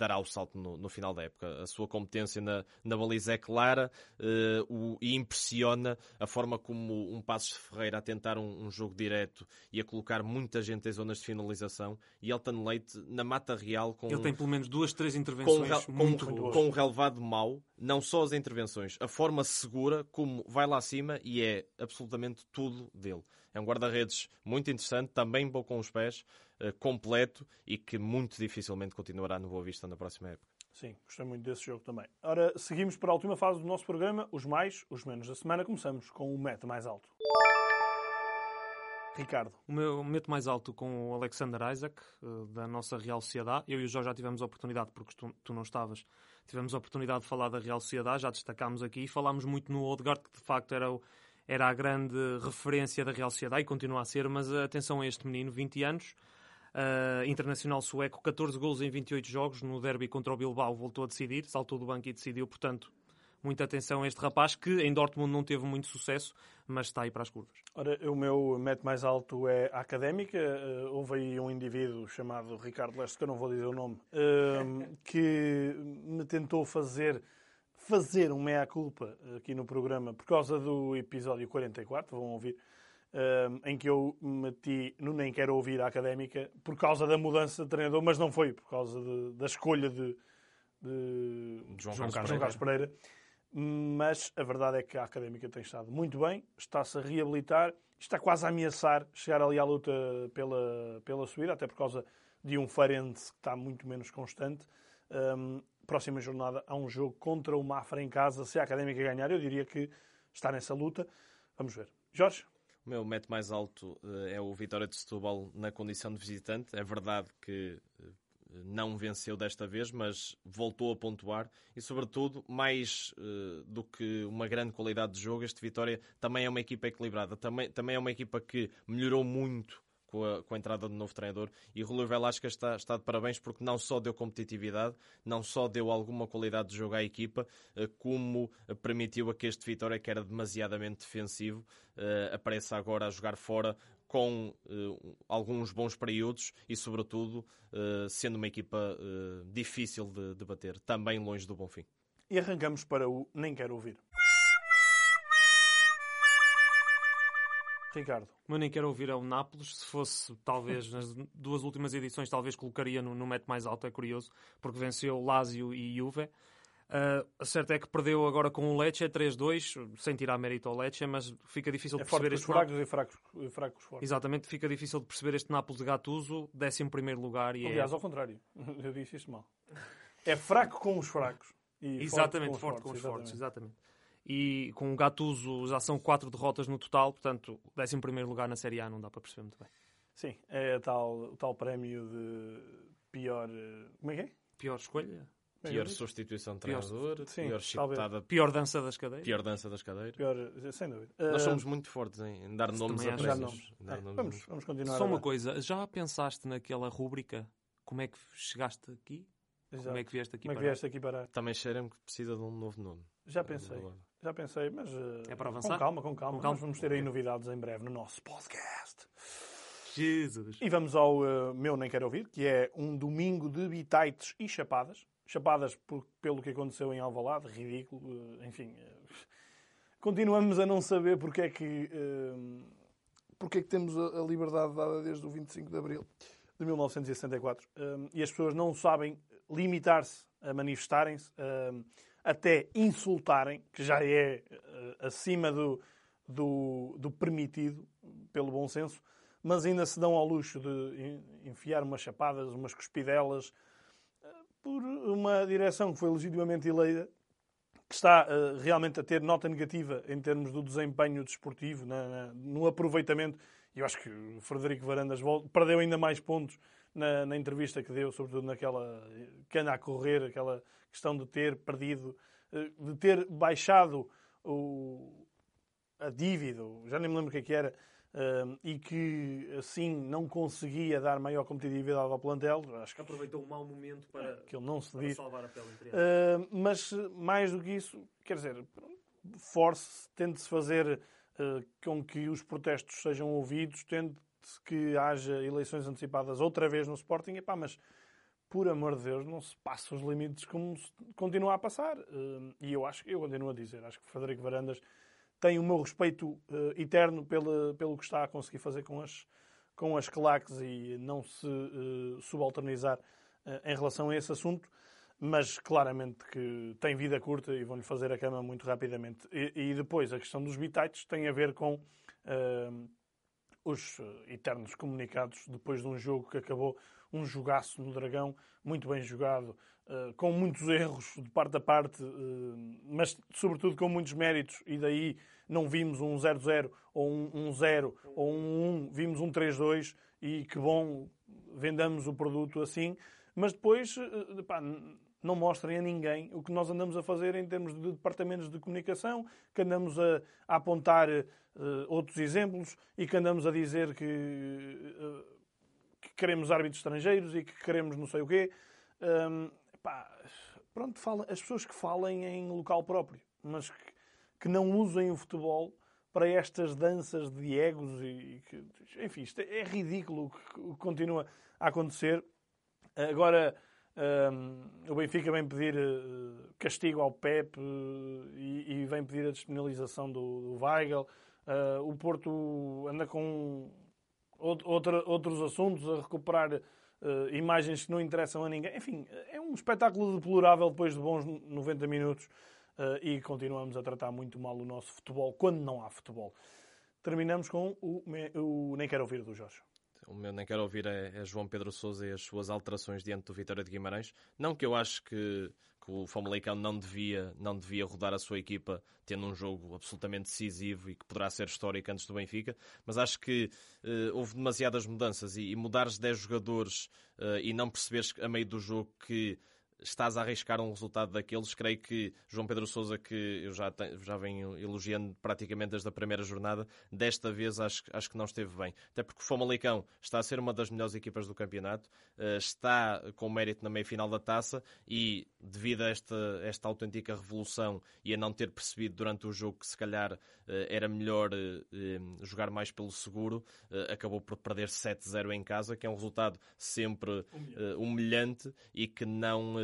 dará o salto no, no, final da época. A sua competência na, na baliza é clara uh, o, e impressiona a forma como um Passos Ferreira a tentar um, um, jogo direto e a colocar muita gente em zonas de finalização e Elton Leite na mata real com... Ele tem pelo menos duas, três intervenções com, muito com, boas. Com um relevado mau, não só as intervenções, a forma segura como vai lá acima e é absolutamente tudo dele. É um guarda-redes muito interessante, também bom com os pés, uh, completo e que muito dificilmente continuará no Boa Vista na próxima época. Sim, gostei muito desse jogo também. Ora, seguimos para a última fase do nosso programa, os mais, os menos da semana. Começamos com o meta mais alto. Ricardo. O meu meto mais alto com o Alexander Isaac, eh, da nossa Real Sociedade. Eu e o Jorge já tivemos a oportunidade, porque tu, tu não estavas, tivemos a oportunidade de falar da Real Sociedade, já destacámos aqui. Falámos muito no Odegaard, que de facto era, o, era a grande referência da Real Sociedade e continua a ser, mas atenção a este menino, 20 anos, uh, internacional sueco, 14 gols em 28 jogos, no derby contra o Bilbao voltou a decidir, saltou do banco e decidiu, portanto, muita atenção a este rapaz que em Dortmund não teve muito sucesso, mas está aí para as curvas. Ora, o meu mete mais alto é a académica. Uh, houve aí um indivíduo chamado Ricardo Leste, que eu não vou dizer o nome, uh, que me tentou fazer fazer um meia-culpa aqui no programa por causa do episódio 44, vão ouvir, uh, em que eu meti no Nem Quero Ouvir a Académica por causa da mudança de treinador, mas não foi por causa de, da escolha de, de João, João, Carlos, João Carlos Pereira mas a verdade é que a Académica tem estado muito bem, está-se a reabilitar, está quase a ameaçar chegar ali à luta pela, pela subida, até por causa de um Farense que está muito menos constante. Um, próxima jornada há um jogo contra o Mafra em casa. Se a Académica ganhar, eu diria que está nessa luta. Vamos ver. Jorge? O meu mete mais alto uh, é o Vitória de Setúbal na condição de visitante. É verdade que uh, não venceu desta vez, mas voltou a pontuar e, sobretudo, mais uh, do que uma grande qualidade de jogo, este Vitória também é uma equipa equilibrada, também, também é uma equipa que melhorou muito com a, com a, entrada do novo treinador. E Rui Velasca está, está de parabéns porque não só deu competitividade, não só deu alguma qualidade de jogo à equipa, eh, como permitiu a que este Vitória, que era demasiadamente defensivo, eh, apareça agora a jogar fora com uh, alguns bons períodos e, sobretudo, uh, sendo uma equipa uh, difícil de, de bater, também longe do bom fim. E arrancamos para o Nem Quero Ouvir. Ricardo. O meu nem quero ouvir é o Nápoles. Se fosse, talvez, nas duas últimas edições, talvez colocaria no, no met mais alto. É curioso, porque venceu Lazio e Juve. Uh, a certo é que perdeu agora com o Lecce 3-2, sem tirar mérito ao Lecce, mas fica difícil de é perceber este fracos e fracos, e fracos fortes. Exatamente, fica difícil de perceber este Nápoles de Gattuso, décimo primeiro lugar. E Aliás, é... ao contrário, eu disse isso mal. É fraco com os fracos. E exatamente, forte com os fortes, exatamente. E com o Gattuso já são quatro derrotas no total, portanto, décimo primeiro lugar na Série A não dá para perceber muito bem. Sim, é tal, o tal prémio de pior. Eh, como é que é? Pior escolha? Pior substituição de treinador, pior, sim, pior chicotada, pior dança das cadeiras. Pior dança das cadeiras. Pior, sem dúvida. Nós somos muito fortes em dar nomes a prémios. É, vamos, vamos continuar. Só uma coisa, já pensaste naquela rúbrica? Como é que chegaste aqui? Exato. Como é que vieste aqui Como é que vieste aqui para? Também cheira-me que precisa de um novo nome. Já pensei. Já pensei, mas é para avançar? com calma, com calma. Com calma. Nós vamos ter aí novidades em breve no nosso podcast. Jesus. E vamos ao uh, meu Nem Quero Ouvir, que é um domingo de bitites e chapadas chapadas por, pelo que aconteceu em Alvalade, ridículo, eh, enfim. Eh, continuamos a não saber porque é que, eh, porque é que temos a liberdade dada desde o 25 de Abril de 1964. E as pessoas não sabem limitar-se a manifestarem-se, até insultarem, que já é acima do, do, do permitido, pelo bom senso, mas ainda se dão ao luxo de enfiar umas chapadas, umas cuspidelas, por uma direção que foi legitimamente eleita, que está uh, realmente a ter nota negativa em termos do desempenho desportivo, na, na, no aproveitamento. Eu acho que o Frederico Varandas perdeu ainda mais pontos na, na, entrevista que deu, sobretudo naquela que anda a correr, aquela questão de ter perdido, uh, de ter baixado o, a dívida, já nem me lembro o que, é que era, e que assim não conseguia dar maior competitividade ao plantel. Acho que aproveitou um mau momento para, que ele não se para salvar a pele. Mas mais do que isso, quer dizer, force, tente-se fazer uh, com que os protestos sejam ouvidos, tente-se que haja eleições antecipadas outra vez no Sporting, Epá, mas por amor de Deus, não se passa os limites como se continua a passar. e eu acho, eu continuo a dizer, acho que Frederico Varandas tem o meu respeito uh, eterno pelo, pelo que está a conseguir fazer com as, com as claques e não se uh, subalternizar uh, em relação a esse assunto, mas claramente que tem vida curta e vão-lhe fazer a cama muito rapidamente. E, e, depois a questão dos bitites tem a ver com os eternos comunicados depois de um jogo que acabou um jogaço no Dragão, muito bem jogado, uh, com muitos erros de parte a parte, uh, mas sobretudo com muitos méritos, e daí não vimos um 0-0 ou um 0 ou um 1, vimos um 3-2 e que bom, vendamos o produto assim, mas depois uh, pá, não mostrem a ninguém o que nós andamos a fazer em termos de departamentos de comunicação, que andamos a, a apontar outros exemplos e que andamos a dizer que que queremos árbitros estrangeiros e que queremos não sei o quê. Um, pronto, fala, as pessoas que falem em local próprio, mas que, que não usem o futebol para estas danças de egos e, que, enfim, isto é ridículo o que continua a acontecer. Agora um, o Benfica vem pedir uh, castigo ao Pep uh, e, e, vem pedir a despenalização do, do Weigl. Uh, o Porto anda com outra, outros assuntos, a recuperar uh, imagens que não interessam a ninguém. Enfim, é um espetáculo deplorável depois de bons 90 minutos uh, e continuamos a tratar muito mal o nosso futebol quando não há futebol. Terminamos com o, o Nem Quero Ouvir do Jorge. O meu nem quero ouvir é, é, João Pedro Sousa e as suas alterações diante do Vitória de Guimarães. Não que eu acho que, que o Famalicão não devia, não devia rodar a sua equipa tendo um jogo absolutamente decisivo e que poderá ser histórico antes do Benfica, mas acho que uh, houve demasiadas mudanças e, e mudares 10 jogadores uh, e não perceberes a meio do jogo que estás a arriscar um resultado daqueles. Creio que João Pedro Sousa, que eu já, tenho, já venho elogiando praticamente desde a primeira jornada, desta vez acho, acho que não esteve bem. Até porque o Famalicão está a ser uma das melhores equipas do campeonato, eh, está com mérito na meia-final da taça e, devido a esta, esta autêntica revolução e a não ter percebido durante o jogo que se calhar eh, era melhor eh, jogar mais pelo seguro, acabou por perder 7-0 em casa, que é um resultado sempre humilhante e que não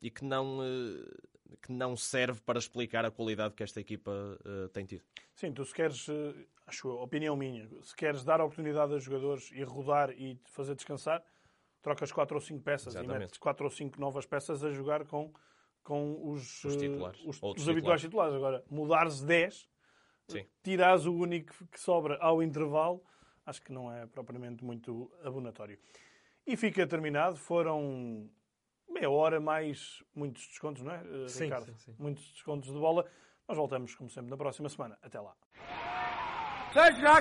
e que não, uh, que não serve para explicar a qualidade que esta equipa uh, tem tido. Sim, tu se queres, acho a opinião minha, se queres dar a oportunidade a jogadores e rodar e fazer descansar, trocas 4 ou 5 peças Exatamente. e metes 4 ou 5 novas peças a jogar com, com os, os, titulares, os, os habituais titulares. Agora, mudares 10, tirares o único que sobra ao intervalo, acho que não é propriamente muito abonatório. E fica terminado. Foram meia hora mais muitos descontos, não é, eh, sim, Ricardo? Sim, sim. Muitos descontos de bola. Nós voltamos, como sempre, na próxima semana. Até lá. Seja já,